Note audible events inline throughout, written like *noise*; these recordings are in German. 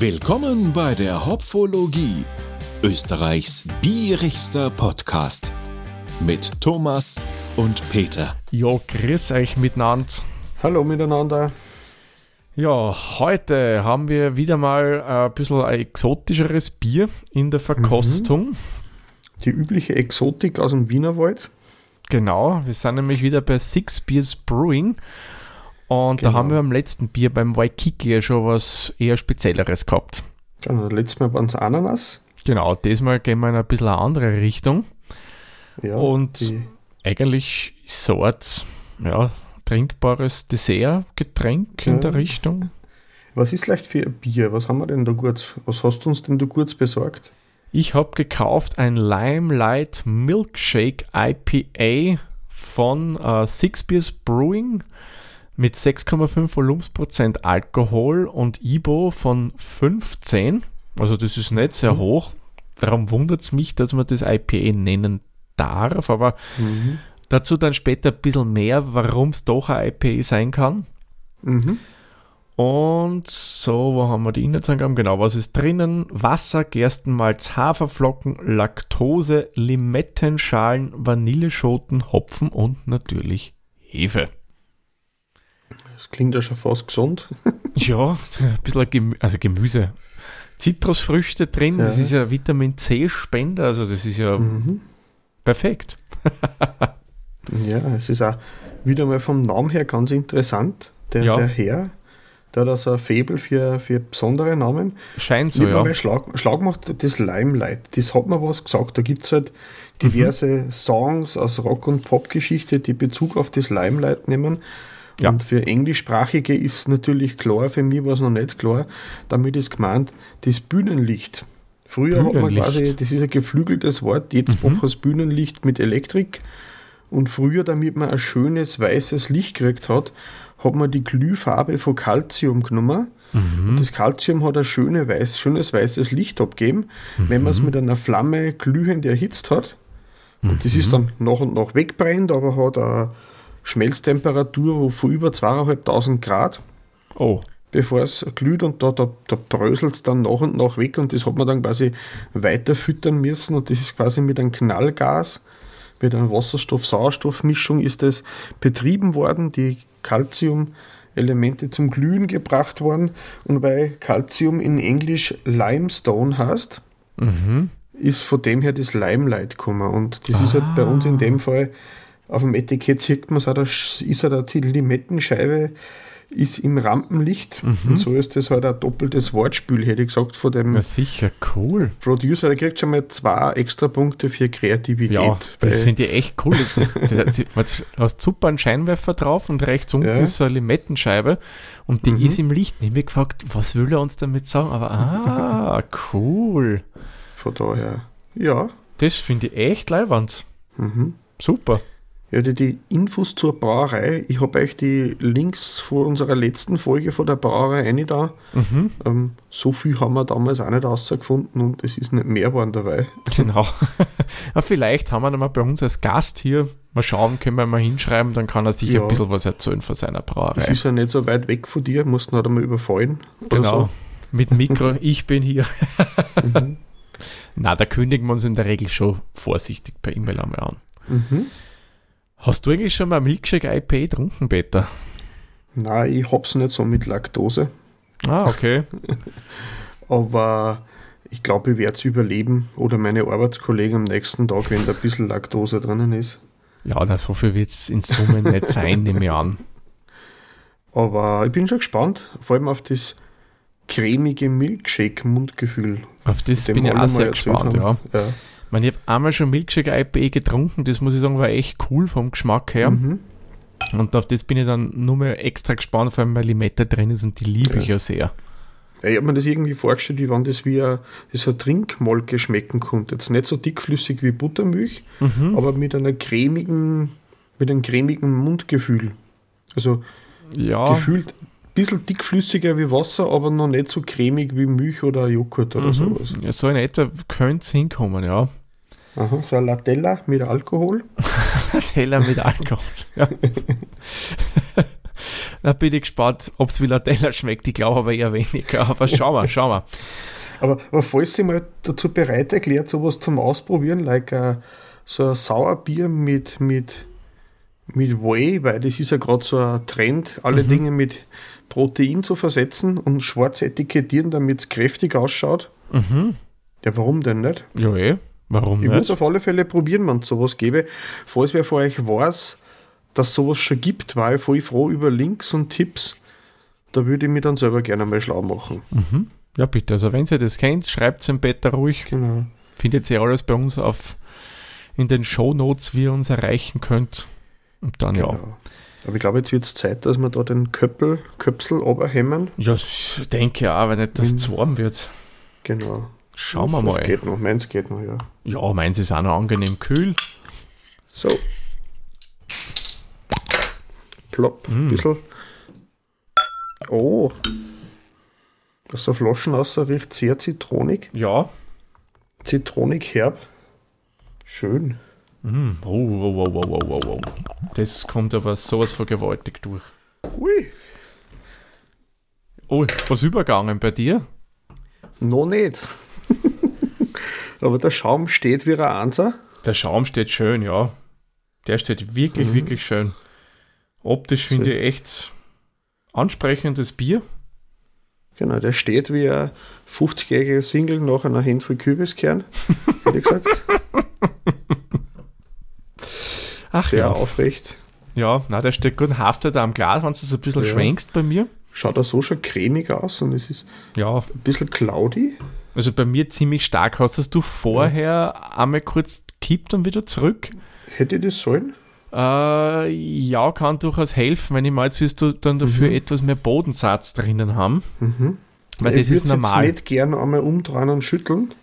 Willkommen bei der Hopfologie, Österreichs bierigster Podcast mit Thomas und Peter. Ja, grüß euch miteinander. Hallo miteinander. Ja, heute haben wir wieder mal ein bisschen ein exotischeres Bier in der Verkostung. Die übliche Exotik aus dem Wienerwald. Genau, wir sind nämlich wieder bei Six Beers Brewing. Und da Genau. haben wir beim letzten Bier beim Waikiki ja schon was eher Spezielleres gehabt. Genau, letztes Mal waren es Ananas. Genau, diesmal gehen wir in ein bisschen eine andere Richtung. Ja, Und- Eigentlich ist so Art, ja, trinkbares Dessert-Getränk in Ja. der Richtung. was ist leicht für ein Bier? Was haben wir denn da kurz? Was hast du uns denn da kurz besorgt? Ich habe gekauft ein Limelight Milkshake IPA von äh, Six Beers Brewing mit 6,5 Volumensprozent Alkohol und IBO von 15. Also das ist nicht sehr Mhm. hoch. Darum wundert es mich, dass man das IPA nennen darf, aber Mhm. dazu dann später ein bisschen mehr, warum es doch ein IPA sein kann. Mhm. Und so, wo haben wir die Inhaltsangaben? Genau, was ist drinnen? Wasser, Gerstenmalz, Haferflocken, Laktose, Limettenschalen, Vanilleschoten, Hopfen und natürlich Hefe. Das klingt ja schon fast gesund. *laughs* Ja, ein bisschen Gemü also Gemüse. Zitrusfrüchte drin, das Ja. ist ja Vitamin C-Spender, also das ist ja Mhm. perfekt. Ja, es ist auch wieder mal vom Namen her ganz interessant. Der, Ja. der Herr, der hat also ein Faible für, für besondere Namen. Scheint so, ja. Schlag, Schlag gemacht, das Limelight, das hat mir was gesagt. Da gibt es halt diverse Mhm. Songs aus Rock- und Popgeschichte, die Bezug auf das Limelight nehmen. Ja. Und für Englischsprachige ist natürlich klar, für mich war es noch nicht klar, damit ist gemeint, das Bühnenlicht. Früher hat man Bühnenlicht. quasi, das ist ein geflügeltes Wort, jetzt Mhm. das Bühnenlicht mit Elektrik. Und früher, damit man ein schönes weißes Licht gekriegt hat, hat man die Glühfarbe von Calcium genommen. Mhm. Und das Calcium hat ein schöne weiß, schönes weißes Licht abgegeben, wenn Mhm. man es mit einer Flamme glühend erhitzt hat. Und das ist dann nach und nach wegbrennt, aber hat eine Schmelztemperatur von über 2500 Grad, Oh, bevor es glüht und da, da, da bröselt es dann nach und nach weg und das hat man dann quasi weiter füttern müssen und das ist quasi mit einem Knallgas, mit einer Wasserstoff-Sauerstoff-Mischung ist das betrieben worden, die Calcium-Elemente zum Glühen gebracht worden und weil Calcium in Englisch Limestone heißt, mhm. ist von dem her das Limelight gekommen. Und das ist halt bei uns in dem Fall, auf dem Etikett sieht man es, ist halt eine Limettenscheibe ist im Rampenlicht. Und so ist das halt ein doppeltes Wortspiel, hätte ich gesagt, von dem ja sicher, cool. Producer. Der kriegt schon mal zwei extra Punkte für Kreativität. Ja, das finde ich echt cool. Das, das, das, du hast super einen Scheinwerfer drauf und rechts unten Ja. ist so eine Limettenscheibe und die Mhm. ist im Licht. Ich habe mich gefragt, was will er uns damit sagen? Aber ah, *laughs* cool. von daher, ja. Das finde ich echt leiwand. Mhm. Super. Ja, die, die Infos zur Brauerei, ich habe euch die Links von unserer letzten Folge von der Brauerei eine da. Mhm, Ähm, so viel haben wir damals auch nicht rausgefunden und es ist nicht mehr geworden dabei. genau. *laughs* ja, vielleicht haben wir ihn mal bei uns als Gast hier. Mal schauen, können wir mal hinschreiben, dann kann er sich Ja. ein bisschen was erzählen von seiner Das Brauerei. ist ja nicht so weit weg von dir, musst halt einmal überfallen. Genau. Mit Mikro, *laughs* ich bin hier. So. Mhm. *laughs* Na, da kündigen wir uns in der Regel schon vorsichtig per E-Mail einmal an. Mhm. Hast du eigentlich schon mal Milkshake IPA getrunken, Peter? Nein, ich hab's nicht so mit Laktose, Ah, okay. *laughs* aber ich glaube, ich werde es überleben oder meine Arbeitskollegen am nächsten Tag, wenn da ein bisschen Laktose drinnen ist. Ja, na, so viel wird es in Summe nicht sein, nehme ich an. Aber ich bin schon gespannt, vor allem auf das cremige Milkshake-Mundgefühl. Auf das bin ich auch sehr gespannt, ja. ja. Ich, meine, ich habe einmal schon Milkshake IPA getrunken, das muss ich sagen, war echt cool vom Geschmack her. Mhm. Und auf das bin ich dann nur mehr extra gespannt, vor allem weil Limette drin ist und die liebe Ja. ich ja sehr. Ja, ich habe mir das irgendwie vorgestellt, wie wenn das wie eine, so eine Trinkmolke schmecken konnte. Jetzt nicht so dickflüssig wie Buttermilch, Mhm. aber mit einer cremigen, mit einem cremigen Mundgefühl. Also Ja, gefühlt ein bisschen dickflüssiger wie Wasser, aber noch nicht so cremig wie Milch oder Joghurt oder mhm. sowas. ja, so in etwa könnte es hinkommen, ja. Aha, so ein Latella mit Alkohol. *laughs* Teller mit Alkohol. Ja. *laughs* Da bin ich gespannt, ob es wie Latella schmeckt. Ich glaube aber eher weniger. Aber schauen wir, schauen wir. Aber, aber falls Sie mal dazu bereit erklärt, sowas zum Ausprobieren, like uh, so ein Sauerbier mit, mit, mit Whey, weil das ist ja gerade so ein Trend, alle Mhm. Dinge mit Protein zu versetzen und schwarz etikettieren, damit es kräftig ausschaut. Mhm. Ja, warum denn nicht? Ja, eh. Warum Ich würde es nicht? auf alle Fälle probieren, wenn es sowas gäbe. Falls wer von euch weiß, dass sowas schon gibt, war ich voll froh über Links und Tipps. Da würde ich mich dann selber gerne mal schlau machen. Ja, bitte. Also, wenn ihr das kennt, schreibt es im Bett ruhig. Genau. Findet ihr alles bei uns auf in den Shownotes, wie ihr uns erreichen könnt. Und dann ja. genau. Aber ich glaube, jetzt wird es Zeit, dass wir da den Köppel, Köpsel oberhämmern. Ja, ich denke auch, wenn nicht das Mhm. zu warm wird. Genau. Schauen wir mal. Geht noch, meins geht noch, ja. Ja, meins ist auch noch angenehm kühl. So. Plopp, Mm. bisschen. Oh. Aus der Flaschen aus riecht sehr zitronig. Ja. Zitronig herb. Schön. Mm. Oh, oh, oh, oh, oh, oh, oh. Das kommt aber sowas von gewaltig durch. Ui. Oh, was übergangen bei dir? Noch nicht. Aber der Schaum steht wie ein Einser. Der Schaum steht schön, ja. Der steht wirklich, Mhm. wirklich schön. Optisch finde ich echt ansprechendes Bier. Genau, der steht wie ein 50-jähriger Single nach einer Handvoll Kürbiskern. *laughs* Hätte ich gesagt. Ach Sehr ja. aufrecht. Ja, na, der steht gut, haftet am Glas, wenn du es ein bisschen Ja. schwenkst bei mir. Schaut er so schon cremig aus und es ist Ja, ein bisschen cloudy. Also bei mir ziemlich stark. Hast du vorher einmal kurz kippt und wieder zurück? Hätte ich das sollen? Äh, ja, kann durchaus helfen, wenn ich mal jetzt willst du dann dafür Mhm. etwas mehr Bodensatz drinnen haben. Weil ich das ist normal. jetzt nicht gern einmal umdrehen und schütteln.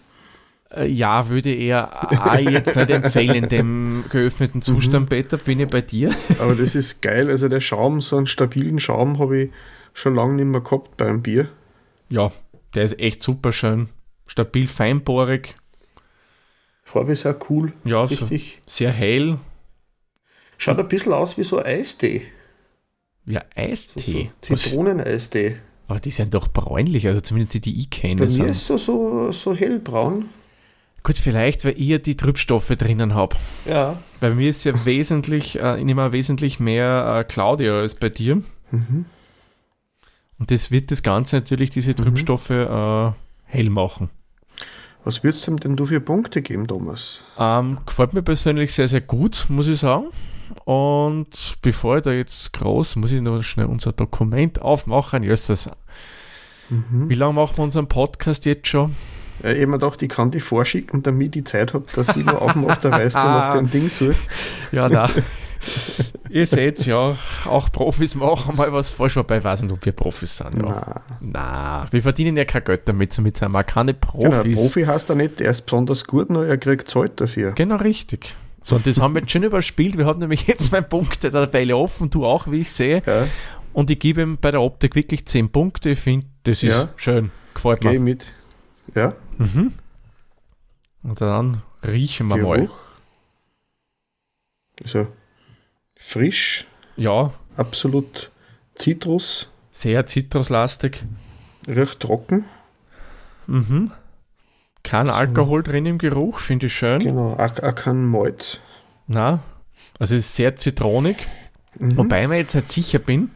Äh, ja, würde eher auch jetzt nicht empfehlen in *laughs* dem geöffneten Zustand, Peter, bin ich bei dir. Aber das *laughs* ist geil. Also der Schaum, so einen stabilen Schaum habe ich schon lange nicht mehr gehabt beim Bier. Ja, der ist echt super schön. Stabil, feinporig, Farbe ist auch cool. ja, so Richtig. sehr hell. Schaut ein bisschen aus wie so Eistee. Ja, Eistee. So Was- Zitroneneistee. Aber die sind doch bräunlich, also zumindest die, die ich Bei kenne. mir sind- ist so, so, so hellbraun. Gut, vielleicht, weil ich ja die Trübstoffe drinnen habe. Ja. Bei mir ist ja wesentlich, äh, auch wesentlich mehr äh, Claudia als bei dir. Mhm. Und das wird das Ganze natürlich, diese Trübstoffe, äh, hell machen. Was würdest du denn du für Punkte geben, Thomas? Ähm, gefällt mir persönlich sehr, sehr gut, muss ich sagen. Und bevor ich da jetzt groß, muss ich noch schnell unser Dokument aufmachen. Jösses, Mhm. wie lange machen wir unseren Podcast jetzt schon? Ja, ich mir gedacht, ich kann die vorschicken, damit ich Zeit habe, dass ich noch aufmache, da weißt du noch den *laughs* Ding so. Ja, na. *laughs* Ihr seht ja, auch Profis machen mal was falsch, wobei ich weiß nicht, ob wir Profis sind. Ja. Na, wir verdienen ja kein Geld damit, somit sind wir keine genau, Profis. Profi heißt er nicht, der ist besonders gut, nur er kriegt Zeit dafür. Genau richtig. So, und das haben wir jetzt schon überspielt. Wir haben nämlich jetzt zwei Punkte der Tabelle offen, du auch, wie ich sehe. Ja, Und ich gebe ihm bei der Optik wirklich 10 Punkte. Ich finde, das ist Ja. schön. Gefällt geh mir. mit. Ja, Mhm. Und dann riechen wir mal. Geruch. Frisch, Ja, absolut Zitrus, sehr zitruslastig. recht trocken. Mhm. Kein Alkohol drin im Geruch, finde ich schön. Genau, auch, auch kein Malz. Na, also ist sehr zitronig. Mhm. Wobei ich mir jetzt nicht sicher bin,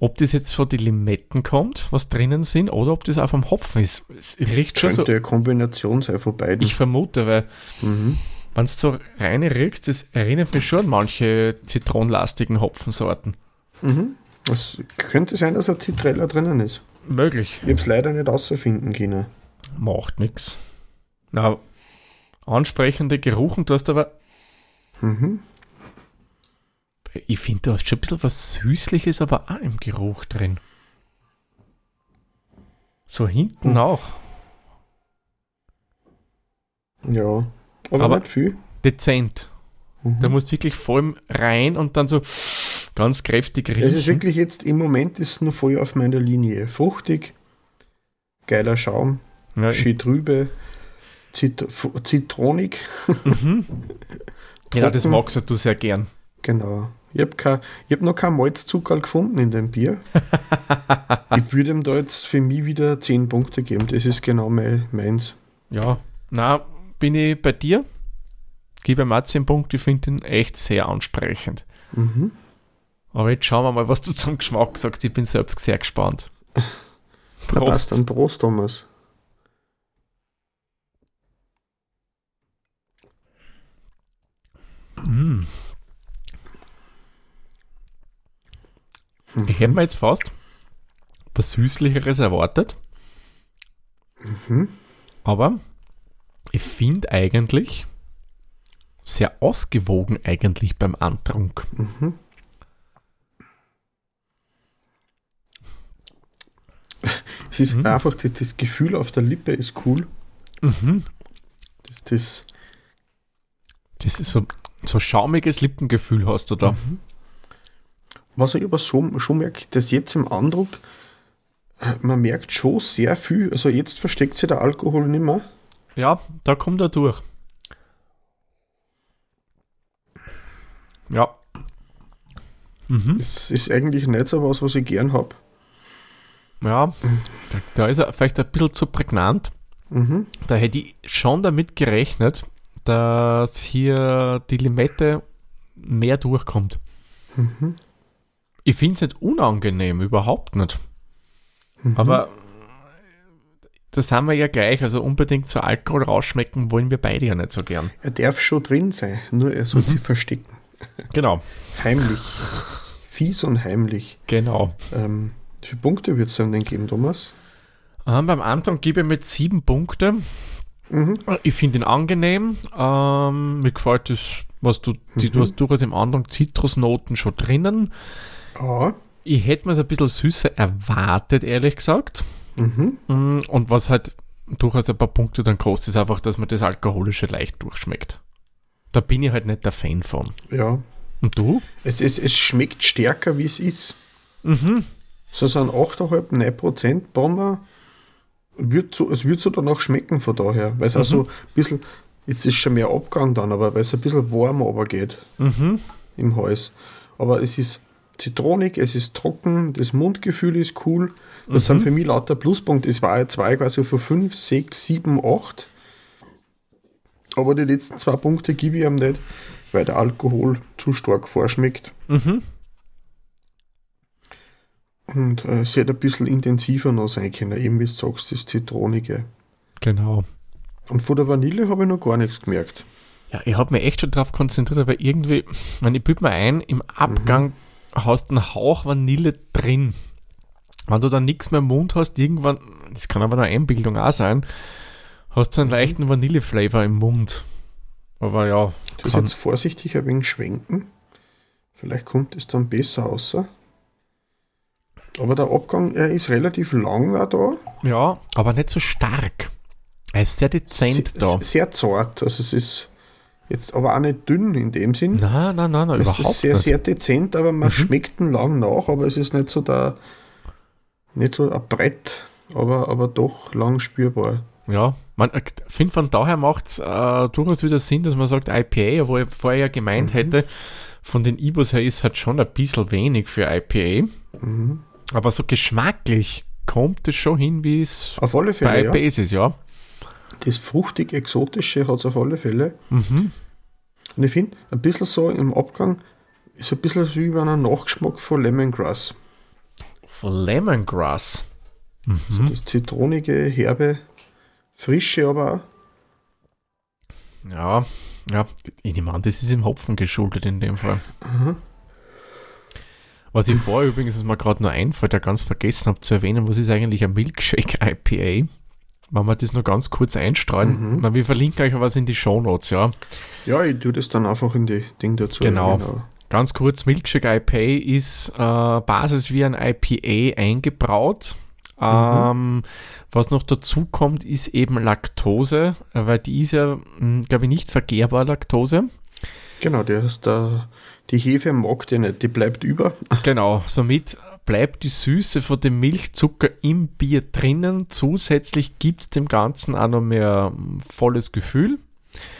ob das jetzt von den Limetten kommt, was drinnen sind, oder ob das auch vom Hopfen ist. Es riecht schon so. Könnte eine Kombination sein von beiden. Ich vermute, weil mhm. Wenn du so reine riechst, das erinnert mich schon an manche zitronenlastigen Hopfensorten. Mhm. Es könnte sein, dass ein Zitrella drinnen ist. Möglich. Ich habe es leider nicht außerfinden können. Macht nichts. Na, ansprechende Geruchen, du hast aber, Mhm. ich finde, du hast schon ein bisschen was Süßliches, aber auch im Geruch drin. So hinten Hm. auch. Ja, aber, Aber- nicht viel. Dezent. Mhm. Da musst du wirklich voll rein und dann so ganz kräftig riechen. Es ist wirklich jetzt, im Moment ist es noch voll auf meiner Linie. Fruchtig, geiler Schaum, ja, schön trübe, Zit zitronig. mhm. *laughs* Genau, das magst du sehr gern. Genau. Ich habe hab noch kein Malzzuckerl gefunden in dem Bier. *laughs* ich würde ihm da jetzt für mich wieder 10 Punkte geben. Das ist genau mein, meins. Ja, na, bin ich bei dir. Gebe auch 10 Punkte. Ich finde ihn echt sehr ansprechend. Mhm. Aber jetzt schauen wir mal, was du zum Geschmack sagst. Ich bin selbst sehr gespannt. *laughs* Prost. passt dann Prost, Thomas. Mm. Ich hätte mir jetzt fast was Süßlicheres erwartet. Mhm. Aber ich finde eigentlich sehr ausgewogen eigentlich beim Antrunk. Mhm. Es ist mhm. einfach, das, das, Gefühl auf der Lippe ist cool. Mhm. Das, das, das ist so, so schaumiges Lippengefühl hast du da. Mhm. Was ich aber so, schon merke, dass jetzt im Andruck, äh, man merkt schon sehr viel, also jetzt versteckt sich der Alkohol nicht mehr. Ja, da kommt er durch. Ja. Mhm. Das ist eigentlich nicht so was, was ich gern habe. Ja, da, da, ist er vielleicht ein bisschen zu prägnant. Mhm. Da hätte ich schon damit gerechnet, dass hier die Limette mehr durchkommt. Mhm. Ich finde es nicht unangenehm, überhaupt nicht. Mhm. Aber das haben wir ja gleich. Also unbedingt zu Alkohol rausschmecken wollen wir beide ja nicht so gern. Er darf schon drin sein, nur er soll mhm. sie verstecken. Genau. Heimlich. Fies und heimlich. Genau. Ähm, wie viele Punkte wird es denn geben, Thomas? Ähm, beim Anton gebe ich mit sieben Punkte. Mhm. Ich finde ihn angenehm. Ähm, mir gefällt das, was du, die, mhm. du hast durchaus im Anton Zitrusnoten schon drinnen. Ja. Ich hätte mir es ein bisschen süßer erwartet, ehrlich gesagt. Mhm. Und was halt durchaus ein paar Punkte dann kostet, ist einfach, dass man das Alkoholische leicht durchschmeckt. Da bin ich halt nicht der Fan von. Ja. Und du? Es, es, es schmeckt stärker, wie es ist. Mhm. So sind 8,5, 9 Prozent Bomber. Wird so, es wird so danach schmecken von daher, weil es mhm. auch so ein bisschen, jetzt ist schon mehr Abgang dann, aber weil es ein bisschen warm aber geht mhm. im Hals. Aber es ist zitronig, es ist trocken, das Mundgefühl ist cool. Das mhm. sind für mich lauter Pluspunkte. Es war ja zwei quasi von 5, 6, 7, 8. Aber die letzten zwei Punkte gebe ich ihm nicht, weil der Alkohol zu stark vorschmeckt. Mhm. Und äh, es hätte ein bisschen intensiver noch sein können, eben wie du sagst, das Zitronige. Genau. Und von der Vanille habe ich noch gar nichts gemerkt. Ja, ich habe mich echt schon darauf konzentriert, aber irgendwie, wenn ich bild mir ein, im Abgang mhm. hast du einen Hauch Vanille drin. Wenn du dann nichts mehr im Mund hast, irgendwann, das kann aber eine Einbildung auch sein, hast du einen mhm. leichten Vanilleflavor im Mund. Aber ja. Das jetzt vorsichtig ein wenig schwenken. Vielleicht kommt es dann besser außer. Aber der Abgang, er ist relativ lang auch da. Ja, aber nicht so stark. Er ist sehr dezent sehr, da. Sehr zart. Also es ist jetzt aber auch nicht dünn in dem Sinn. Nein, nein, nein, nein überhaupt nicht. Es ist sehr, nicht. sehr dezent, aber man mhm. schmeckt ihn lang nach, aber es ist nicht so der, nicht so ein Brett, aber, aber doch lang spürbar. Ja, man äh, finde von daher macht es äh, durchaus wieder Sinn, dass man sagt IPA, wo ich vorher ja gemeint mhm. hätte, von den Ibos her ist halt schon ein bisschen wenig für IPA. Mhm. Aber so geschmacklich kommt es schon hin, wie es auf alle Fälle, bei IPAs ja. ist, ja. Das fruchtig-exotische hat es auf alle Fälle. Mhm. Und ich finde, ein bisschen so im Abgang ist ein bisschen wie bei einem Nachgeschmack von Lemongrass. Lemongrass? Mhm. So das zitronige, herbe, frische aber auch. Ja, ja, ich nehme an, das ist im Hopfen geschuldet in dem Fall. Mhm. Was ich vorher übrigens, was mir gerade nur einfällt, ja ganz vergessen habe zu erwähnen, was ist eigentlich ein Milkshake *laughs* IPA? Wenn wir das nur ganz kurz einstreuen. Mhm. Wir verlinken euch was in die Show Notes, ja. Ja, ich tue das dann einfach in die Ding dazu. Genau. genau. Ganz kurz, Milkshake IPA ist äh, Basis wie ein IPA eingebraut. Mhm. Ähm, was noch dazu kommt, ist eben Laktose, äh, weil die ist ja, hm, glaube ich, nicht vergehrbar, Laktose. Genau, der ist da, die Hefe mag die nicht, die bleibt über. *laughs* Genau, somit bleibt die Süße von dem Milchzucker im Bier drinnen. Zusätzlich gibt es dem Ganzen auch noch mehr hm, volles Gefühl.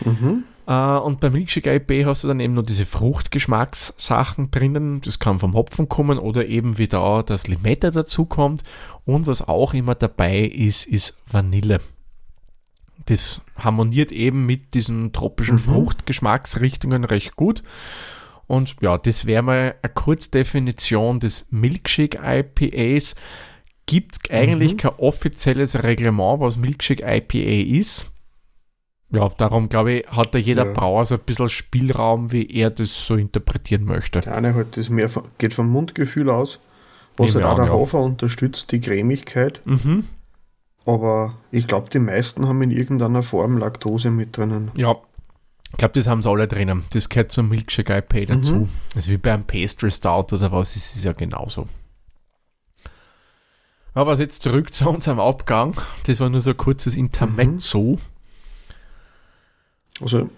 Mhm. Äh, und beim Milkshake IPA hast du dann eben noch diese Fruchtgeschmackssachen drinnen. Das kann vom Hopfen kommen oder eben wie da das Limette dazu kommt. Und was auch immer dabei ist, ist Vanille. Das harmoniert eben mit diesen tropischen Mhm. Fruchtgeschmacksrichtungen recht gut. Und ja, das wäre mal eine Kurzdefinition des Milkshake IPAs. Gibt es eigentlich Mhm. kein offizielles Reglement, was Milkshake IPA ist. Ja, darum glaube ich, hat da jeder Ja. Brauer so ein bisschen Spielraum, wie er das so interpretieren möchte. Der eine halt das mehr von, geht vom Mundgefühl aus, was halt auch an, der ja. Hafer unterstützt, die Cremigkeit. Mhm. Aber ich glaube, die meisten haben in irgendeiner Form Laktose mit drinnen. Ja, ich glaube, das haben sie alle drinnen. Das gehört zum Milkshake IPA dazu. Mhm. Also wie beim Pastry Stout oder was, ist es ja genauso. Aber jetzt zurück *laughs* zu unserem Abgang. Das war nur so ein kurzes Intermezzo. Also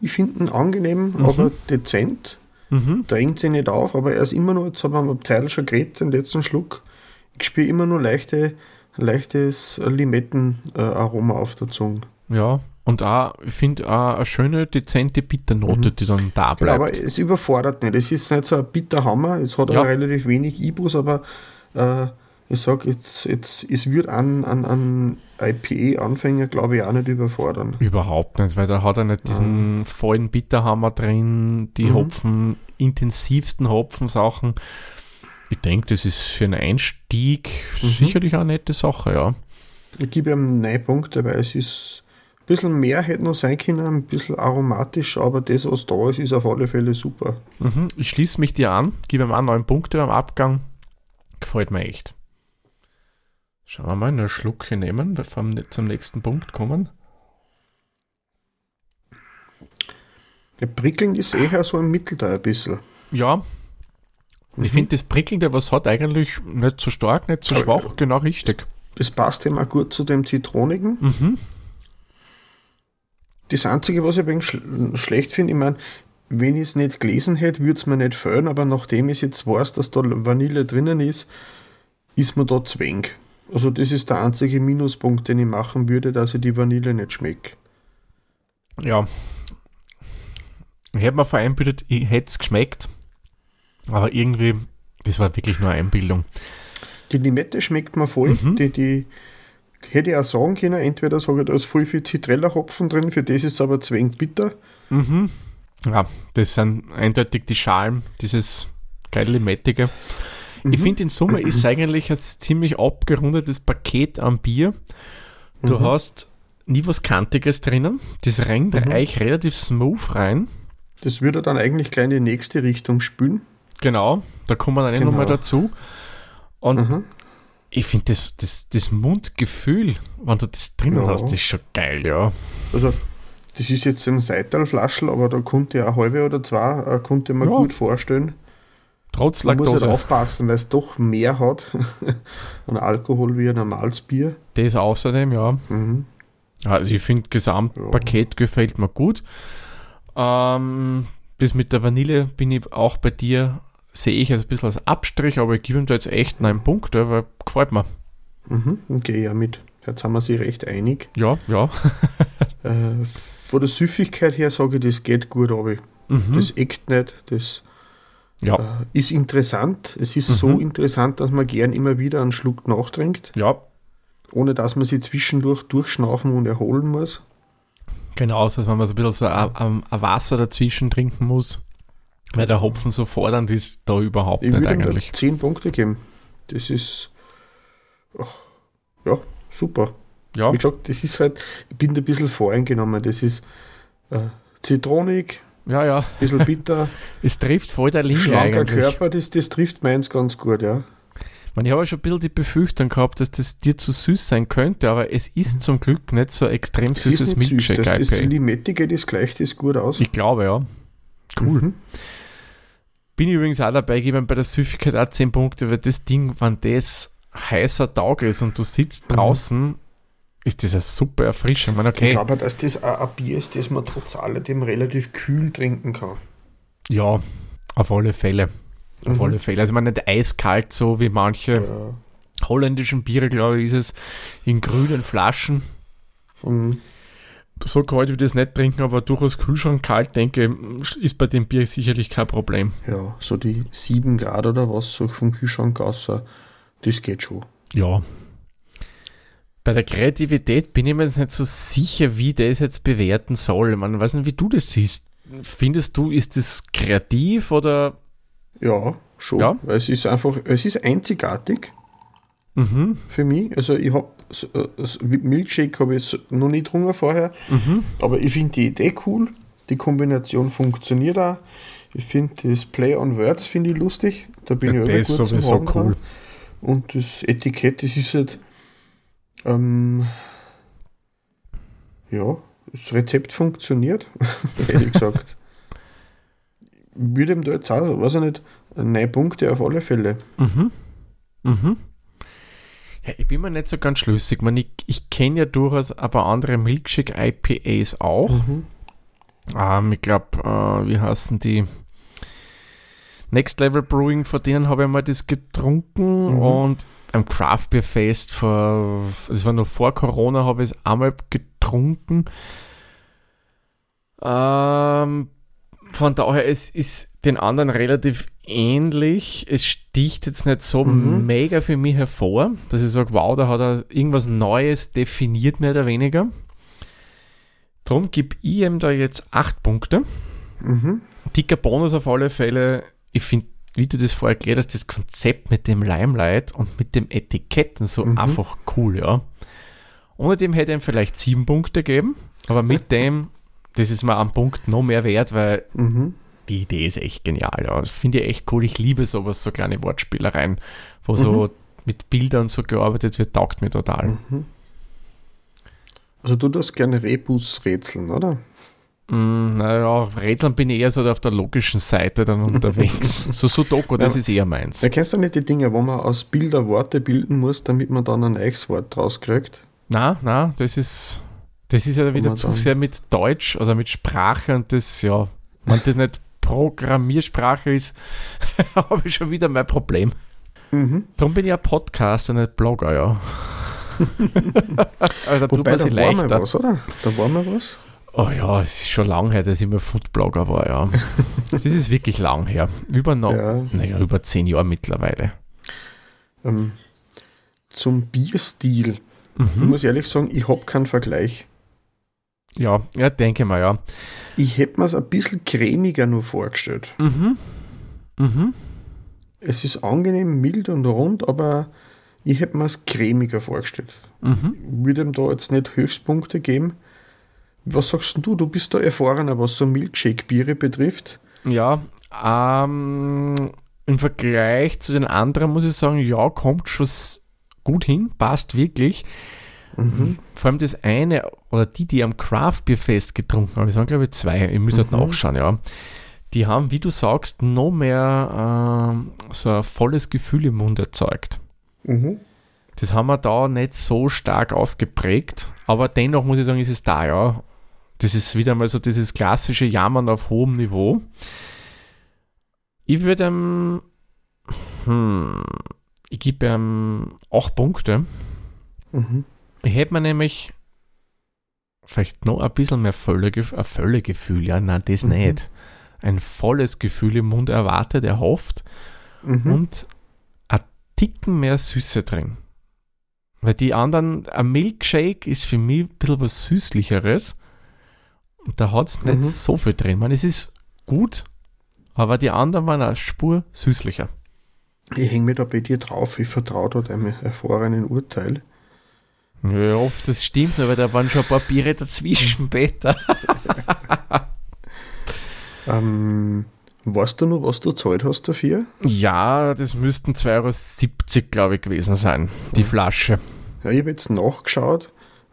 ich, finde ihn angenehm, Mhm. aber dezent. Mhm. Drängt sich nicht auf, aber er ist immer nur, jetzt haben wir am Teil schon geredet, den letzten Schluck. Ich spüre immer nur leichte, leichtes Limettenaroma auf der Zunge. Ja, und auch, ich finde auch eine schöne, dezente Bitternote, Mhm. die dann da Genau, aber bleibt. es überfordert nicht. Es ist nicht so ein Bitterhammer, es hat Ja. auch relativ wenig Ibus, aber äh, ich sage, jetzt, jetzt, es wird an, an, an IPA-Anfänger, glaube ich, auch nicht überfordern. Überhaupt nicht, weil da hat er nicht diesen vollen Bitterhammer drin, die Mhm. Hopfen, intensivsten Hopfensachen. Ich denke, das ist für einen Einstieg Mhm. sicherlich eine nette Sache, ja. Ich gebe ihm 9 Punkte, weil es ist ein bisschen mehr hätte noch sein können, ein bisschen aromatisch, aber das, was da ist, ist auf alle Fälle super. Mhm. Ich schließe mich dir an, gebe ihm auch neun Punkte beim Abgang. Gefällt mir echt. Schauen wir mal, einen Schluck hier nehmen, bevor wir zum nächsten Punkt kommen. Der prickelnd ist eher so ein Mittelteil ein bisschen. Ja, ich Mhm. finde das Prickelnde, was hat eigentlich nicht so stark, nicht so Aber- schwach, genau richtig. Das passt ihm auch gut zu dem Zitronigen. Mhm. Das Einzige, was ich ein wenig schl schlecht finde, ich meine, wenn ich es nicht gelesen hätte, würde es mir nicht fehlen, aber nachdem ich jetzt weiß, dass da Vanille drinnen ist, ist mir da zwäng. Also das ist der einzige Minuspunkt, den ich machen würde, dass ich die Vanille nicht schmecke. Ja. Ich hätte mir vereinbildet, ich hätte es geschmeckt. Aber irgendwie, das war wirklich nur Einbildung. Die Limette schmeckt mir voll. Mhm. Die, die hätte ich auch sagen können, entweder sage ich, da ist voll viel Zitrella-Hopfen drin, für das ist es aber zwängend bitter. Mhm. Ja, das sind eindeutig die Schalen, dieses geile Limettige. Ich Mhm. finde, in Summe ist eigentlich ein ziemlich abgerundetes Paket am Bier. Du Mhm. hast nie was Kantiges drinnen. Das rennt Mhm. eigentlich relativ smooth rein. Das würde dann eigentlich gleich in die nächste Richtung spülen. Genau, da kommen wir dann eh Genau. nochmal dazu. Und Mhm. ich finde, das, das, das Mundgefühl, wenn du das drinnen Ja. hast, das ist schon geil, ja. Also, das ist jetzt ein Seitalflaschel, aber da konnte ich eine halbe oder zwei, äh, konnte ich mir Ja. gut vorstellen. Trotz Man muss halt Laktose. aufpassen, weil es doch mehr hat *laughs* an Alkohol wie ein normales Bier. Das außerdem, ja. Mhm. Also ich finde, Gesamtpaket gefällt mir gut. Ähm, das mit der Vanille bin ich auch bei dir, sehe ich als ein bisschen als Abstrich, aber ich gebe ihm da jetzt echt einen Punkt, ja, weil gefällt mir. Mhm. Okay, ja, mit. Jetzt sind wir sich recht einig. Ja, ja. *laughs* Äh, von der Süffigkeit her sage ich, das geht gut, aber Mhm. das eckt nicht. Das ja, äh, ist interessant. Es ist so Mhm. interessant, dass man gern immer wieder einen Schluck nachtrinkt, ja, ohne dass man sie zwischendurch durchschnaufen und erholen muss. genau, so, als wenn man so ein bisschen so ein, ein, Wasser dazwischen trinken muss, weil der Hopfen so fordernd ist, da überhaupt Ich nicht eigentlich. 10 Punkte geben. Das ist ach, ja super. Ja, Wie gesagt, das ist halt, ich bin da ein bisschen voreingenommen. Das ist äh, zitronig, ja, ja, ein bisschen bitter, *laughs* es trifft voll der Linie schlanker eigentlich. Körper, das, das trifft meins ganz gut, ja. Ich, meine, ich habe ja schon ein bisschen die Befürchtung gehabt, dass das dir zu süß sein könnte, aber es ist zum Glück nicht so extrem Es ist süßes nicht süß, Milkshake das, das. Limettige, das gleicht das gut aus. Ich glaube, ja. Cool. Mhm. Bin ich übrigens auch dabei, geben bei der Süffigkeit auch 10 Punkte, weil das Ding, wenn das heißer Tag ist und du sitzt Mhm. Ist das eine super Erfrischung. Ich meine, Ich okay, glaube, dass das ein, Bier ist, das man trotz alledem relativ kühl trinken kann. ja, auf alle Fälle. Auf Mhm. alle Fälle. Also, ich meine, nicht eiskalt, so wie manche Ja. holländischen Biere, glaube ich, ist es in grünen Flaschen. Mhm. so kalt wie das nicht trinken, aber durchaus Kühlschrank kalt, denke ist bei dem Bier sicherlich kein Problem. Ja, so die 7 Grad oder was, so vom Kühlschrank aus, das geht schon. Ja. Bei der Kreativität bin ich mir jetzt nicht so sicher, wie das jetzt bewerten soll. Man weiß nicht, wie du das siehst. Findest du, ist das kreativ oder? Ja, schon. Ja? Es ist einfach, es ist einzigartig Mhm. für mich. Also ich habe Milkshake habe ich noch nicht getrunken vorher, Mhm. aber ich finde die Idee cool. Die Kombination funktioniert auch. Ich finde das Play on Words finde ich lustig. Da bin Ja, ich immer gut zum sowieso dran. cool. Und das Etikett, das ist halt ähm, ja, das Rezept funktioniert, *laughs* ehrlich gesagt. Würde ihm da jetzt auch, weiß ich nicht, neun Punkte auf alle Fälle. Mhm. Mhm. Ja, ich bin mir nicht so ganz schlüssig. Man, ich ich kenne ja durchaus ein paar andere Milkshake-IPAs auch. Mhm. Ähm, ich glaube, äh, wie heißen die? Next Level Brewing, von denen habe ich mal das getrunken Mhm. und am Craft Beer Fest vor, das war noch vor Corona, habe ich es einmal getrunken. Ähm, von daher, es ist den anderen relativ ähnlich. Es sticht jetzt nicht so Mhm. mega für mich hervor, dass ich sage, wow, da hat er irgendwas Neues definiert, mehr oder weniger. Darum gebe ich ihm da jetzt 8 Punkte. Mhm. Dicker Bonus auf alle Fälle. Ich finde, wie du das vorher erklärt hast, das Konzept mit dem Limelight und mit dem Etiketten so Mhm. einfach cool, ja. Ohne dem hätte ich ihm vielleicht 7 Punkte gegeben, aber mit *laughs* dem, das ist mir am Punkt noch mehr wert, weil Mhm. die Idee ist echt genial. Ja. Das finde ich echt cool. Ich liebe sowas, so kleine Wortspielereien, wo so mit Bildern so gearbeitet wird, taugt mir total. Also du das gerne Rebus rätseln, oder? Mm, naja, Rätseln bin ich eher so auf der logischen Seite dann unterwegs. *laughs* so Sudoku, das Ja. ist eher meins. Kennst du nicht die Dinge, wo man aus Bilder Worte bilden muss, damit man dann ein neues Wort draus kriegt. Na, na, das ist, das ist ja wieder zu sehr mit Deutsch, also mit Sprache und das, ja, wenn das nicht Programmiersprache ist, *laughs* habe ich schon wieder mein Problem. Mhm. Darum bin ich ein Podcaster, nicht Blogger, ja. *laughs* Aber da tut Wobei, man da sich war mal leichter. was, oder? Da war mal was. Oh ja, es ist schon lang her, dass ich mal Foodblogger war, ja. *laughs* das ist wirklich lang her. Über noch, Ja. naja, über zehn Jahre mittlerweile. Ähm, zum Bierstil. Ich Mhm. muss ehrlich sagen, ich habe keinen Vergleich. Ja, ja, denke mal, ja. Ich hätte mir es ein bisschen cremiger nur vorgestellt. Mhm. Mhm. Es ist angenehm, mild und rund, aber ich hätte mir es cremiger vorgestellt. Mhm. Ich würde ihm da jetzt nicht Höchstpunkte geben. Was sagst du? Du bist da erfahrener, was so Milkshake-Biere betrifft. Ja, ähm, im Vergleich zu den anderen muss ich sagen, ja, kommt schon gut hin, passt wirklich. Mhm. Vor allem das eine, oder die, die am Craft Beer Fest getrunken haben, das waren glaube ich zwei, ich muss halt Mhm. nachschauen, ja. Die haben, wie du sagst, noch mehr ähm, so ein volles Gefühl im Mund erzeugt. Mhm. Das haben wir da nicht so stark ausgeprägt, aber dennoch muss ich sagen, ist es da, ja. Das ist wieder mal so dieses klassische Jammern auf hohem Niveau. Ich würde ihm, hm, ich gebe ihm 8 Punkte. Mhm. Ich hätte mir nämlich vielleicht noch ein bisschen mehr Völlegefühl, ein Völlegefühl, ja, nein, das Mhm. nicht. Ein volles Gefühl im Mund erwartet, erhofft Mhm. und ein Ticken mehr Süße drin. Weil die anderen, ein Milkshake ist für mich ein bisschen was Süßlicheres. Da hat es nicht Mhm. so viel drin. Man, es ist gut, aber die anderen waren eine Spur süßlicher. Ich hänge mir da bei dir drauf. Ich vertraue da deinem erfahrenen Urteil. Ja, oft das stimmt, aber da waren schon ein paar Biere dazwischen, Peter. *laughs* Ähm, weißt du noch, was du zahlt hast dafür? Ja, das müssten 2,70 Euro, glaube ich, gewesen sein, die Flasche. Ja, ich habe jetzt nachgeschaut.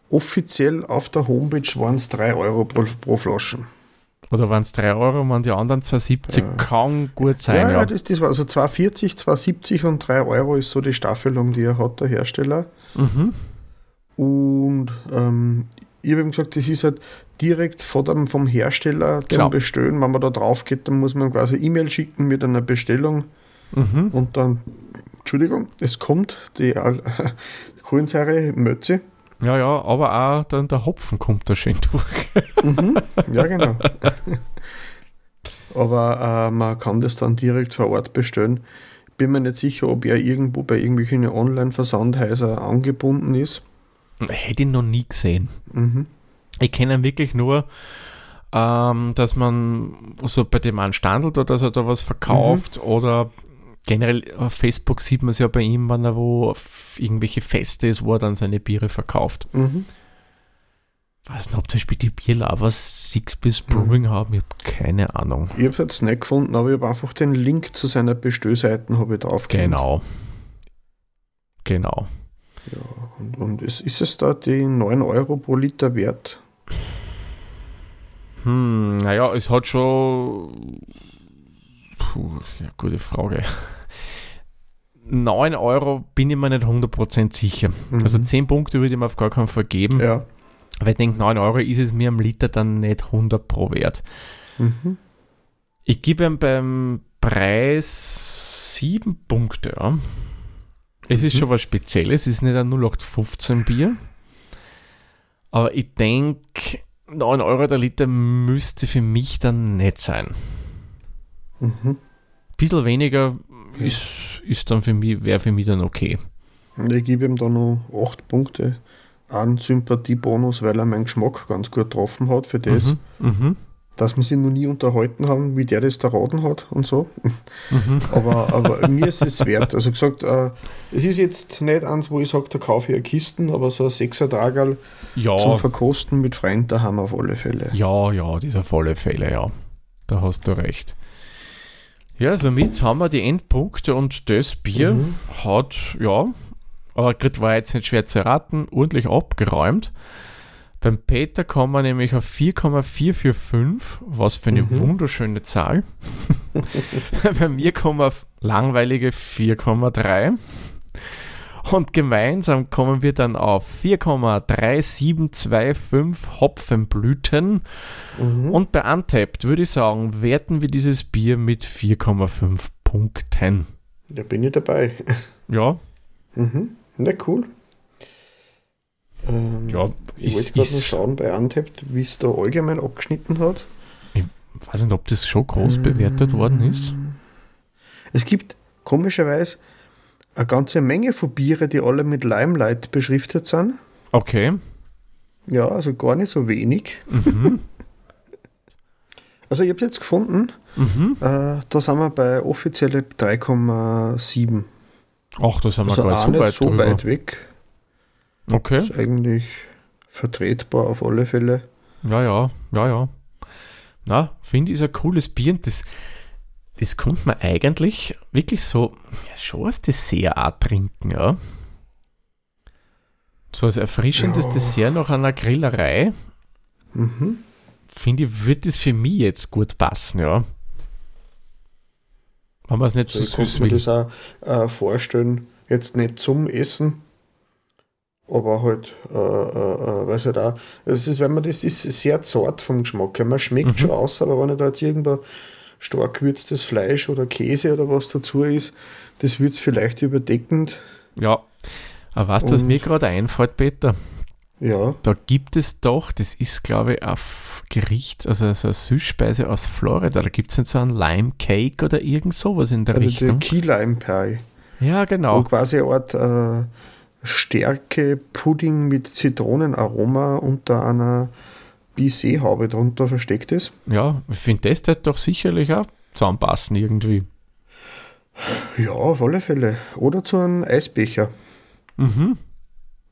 Offiziell auf der Homepage waren es 3 Euro pro, pro Flaschen. Oder waren es 3 Euro, waren die anderen 2,70 Ja. Kann gut sein, ja, ja. das, das war also 2,40, 2,70 und 3 Euro ist so die Staffelung, die er hat, der Hersteller. Mhm. Und ähm, ich habe ihm gesagt, das ist halt direkt dem, vom Hersteller zum Genau. Bestellen. Wenn man da drauf geht, dann muss man quasi E-Mail schicken mit einer Bestellung Mhm. und dann, Entschuldigung, es kommt die *laughs* Kohlensäure Mötze Ja, ja, aber auch dann der Hopfen kommt da schön durch. Mhm. Ja, *laughs* genau. aber äh, man kann das dann direkt vor Ort bestellen. Bin mir nicht sicher, ob er irgendwo bei irgendwelchen Online-Versandhäusern angebunden ist. Hätte ihn noch nie gesehen. Mhm. Ich kenne ihn wirklich nur, ähm, dass man so bei dem anstandelt oder dass er da was verkauft oder generell auf Facebook sieht man es ja bei ihm, wenn er wo auf irgendwelche Feste ist, wo er dann seine Biere verkauft. Mhm. Weiß nicht, ob zum Beispiel die Bierlovers Six Bis Brewing haben, ich habe keine Ahnung. Ich habe es jetzt nicht gefunden, aber ich habe einfach den Link zu seiner Bestellseiten habe ich drauf Genau. Genau. Ja, und, und ist, ist es da die 9 Euro pro Liter wert? Hm, naja, es hat schon. Puh, ja, gute Frage. 9 Euro bin ich mir nicht 100% sicher. Mhm. Also 10 Punkte würde ich mir auf gar keinen Fall geben. Ja. Aber ich denke, 9 Euro ist es mir am Liter dann nicht 100 pro wert. Mhm. Ich gebe ihm beim Preis 7 Punkte. Ja. Es ist Mhm. schon was Spezielles, es ist nicht ein 0815 Bier. Aber ich denke, 9 Euro der Liter müsste für mich dann nicht sein. Mhm. bisschen weniger ist, ist dann für mich, wäre für mich dann okay. Ich gebe ihm da noch 8 Punkte an Sympathiebonus, weil er meinen Geschmack ganz gut getroffen hat für das, Mhm, mhm, dass wir sich noch nie unterhalten haben, wie der das da raten hat und so. mhm. *laughs* Aber, aber mir ist es wert. Also gesagt, äh, es ist jetzt nicht eins, wo ich sage, da kaufe ich eine Kisten, aber so ein sechser Tragerl zum Ja, Verkosten mit Freunden, da haben wir auf alle Fälle. ja, ja, dieser volle Fälle, ja. Da hast du recht. Ja, somit haben wir die Endpunkte und das Bier Mhm. hat, ja, aber Grit war jetzt nicht schwer zu erraten, ordentlich abgeräumt. Beim Peter kommen wir nämlich auf 4,445, was für eine Mhm. wunderschöne Zahl. *laughs* *laughs* Bei mir kommen wir auf langweilige 4,3. Und gemeinsam kommen wir dann auf 4,3725 Hopfenblüten. Mhm. Und bei Untapped würde ich sagen, werten wir dieses Bier mit 4,5 Punkten. Da bin ich dabei. Ja, Mhm. Na cool. Ähm, ja, ich wollte gerade schauen bei Untapped, wie es da allgemein abgeschnitten hat. weiß nicht, ob das schon groß bewertet worden ist. Es gibt komischerweise eine ganze Menge von Biere, die alle mit Limelight beschriftet sind. Okay. Ja, also gar nicht so wenig. Mhm. *laughs* Also ich habe es jetzt gefunden, Mhm. äh, da sind wir bei offizielle 3,7. Ach, da sind wir Also so nicht weit so drüber. weit weg. Okay. Ist eigentlich vertretbar auf alle Fälle. Ja, ja, ja, ja. Na, finde ich ist ein cooles Bier und das, das konnte man eigentlich wirklich so ja, schon als Dessert auch trinken, ja. So als erfrischendes Ja. Dessert nach einer Grillerei, Mhm. finde ich, wird das für mich jetzt gut passen, ja. Wenn man es nicht Also so ich konnte süß mir will. das auch äh, vorstellen, jetzt nicht zum Essen, aber halt, äh, äh, äh, weiß halt auch, es ist, wenn man das ist sehr zart vom Geschmack. her. Man schmeckt Mhm. schon aus, aber wenn da jetzt irgendwo stark gewürztes Fleisch oder Käse oder was dazu ist, das wird vielleicht überdeckend. Ja. Aber was das mir gerade einfällt, Peter, Ja, da gibt es doch, das ist glaube ich ein Gericht, also so eine Süßspeise aus Florida, da gibt es nicht so einen Lime Cake oder irgend sowas in der also Richtung. die Key Lime Pie, Ja, wo genau. quasi eine Art äh, Stärke-Pudding mit Zitronenaroma unter einer Bisee-Haube drunter versteckt ist. Ja, ich finde, das wird doch sicherlich auch zusammenpassen irgendwie. Ja, auf alle Fälle. Oder zu einem Eisbecher. Mhm.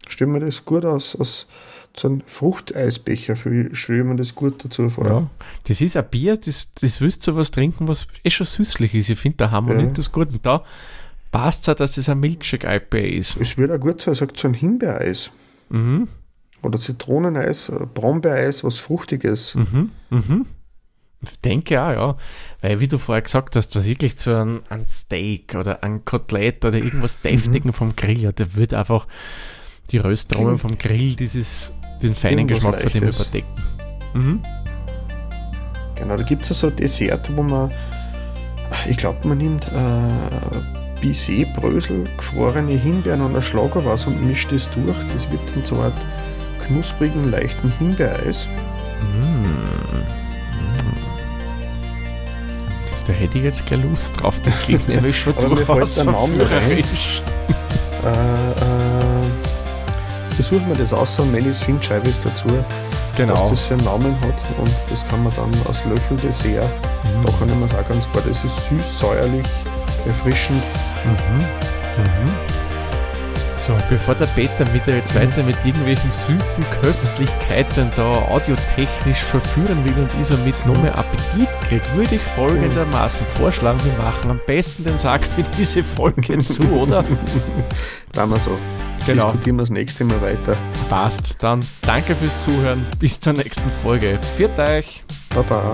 Stellen wir das gut aus, aus zu einem Fruchteisbecher. Stellen wir das gut dazu vor. Ja. Das ist ein Bier, das, das willst du was trinken, was eh schon süßlich ist. Ich finde, da haben wir Ja. nicht das gut. Und da passt es auch, dass das ein Milkshake IPA ist. Es wird auch gut sein, sagt so ein Himbeereis. Mhm. Oder Zitroneneis, äh, Brombeereis, was Fruchtiges. Mhm. Mhm. Ich denke auch, ja. Weil, wie du vorher gesagt hast, was wirklich so ein, ein Steak oder ein Kotelett oder irgendwas Deftigen vom Grill, ja, der wird einfach die Röstaromen vom Grill dieses, den feinen Geschmack von dem überdecken. Mhm. Genau, da gibt es so Dessert, wo man, ich glaube, man nimmt äh, Bisee-Brösel, gefrorene Himbeeren und ein Schlagerwas und mischt das durch. Das wird dann so eine Art knusprigen, leichten Himbeereis. Das, da hätte ich jetzt gleich Lust drauf. Das klingt nämlich schon *laughs* durchaus verführerisch. *laughs* Äh, äh, ich suche mir das aus und Melis Findscheibe ist dazu, Genau. dass das seinen Namen hat und das kann man dann als Löffel Dessert, Mhm. da kann ich mir auch ganz gut, das ist süß, säuerlich, erfrischend. So, bevor der Peter wieder jetzt weiter mit irgendwelchen süßen Köstlichkeiten da audiotechnisch verführen will und ich so mit noch mehr Appetit kriegt, würde ich folgendermaßen vorschlagen, wir machen am besten den Sack für diese Folge zu, oder? *laughs* Machen wir so. Genau. Diskutieren wir das nächste Mal weiter. Passt. Dann danke fürs Zuhören. Bis zur nächsten Folge. Viert euch! Baba.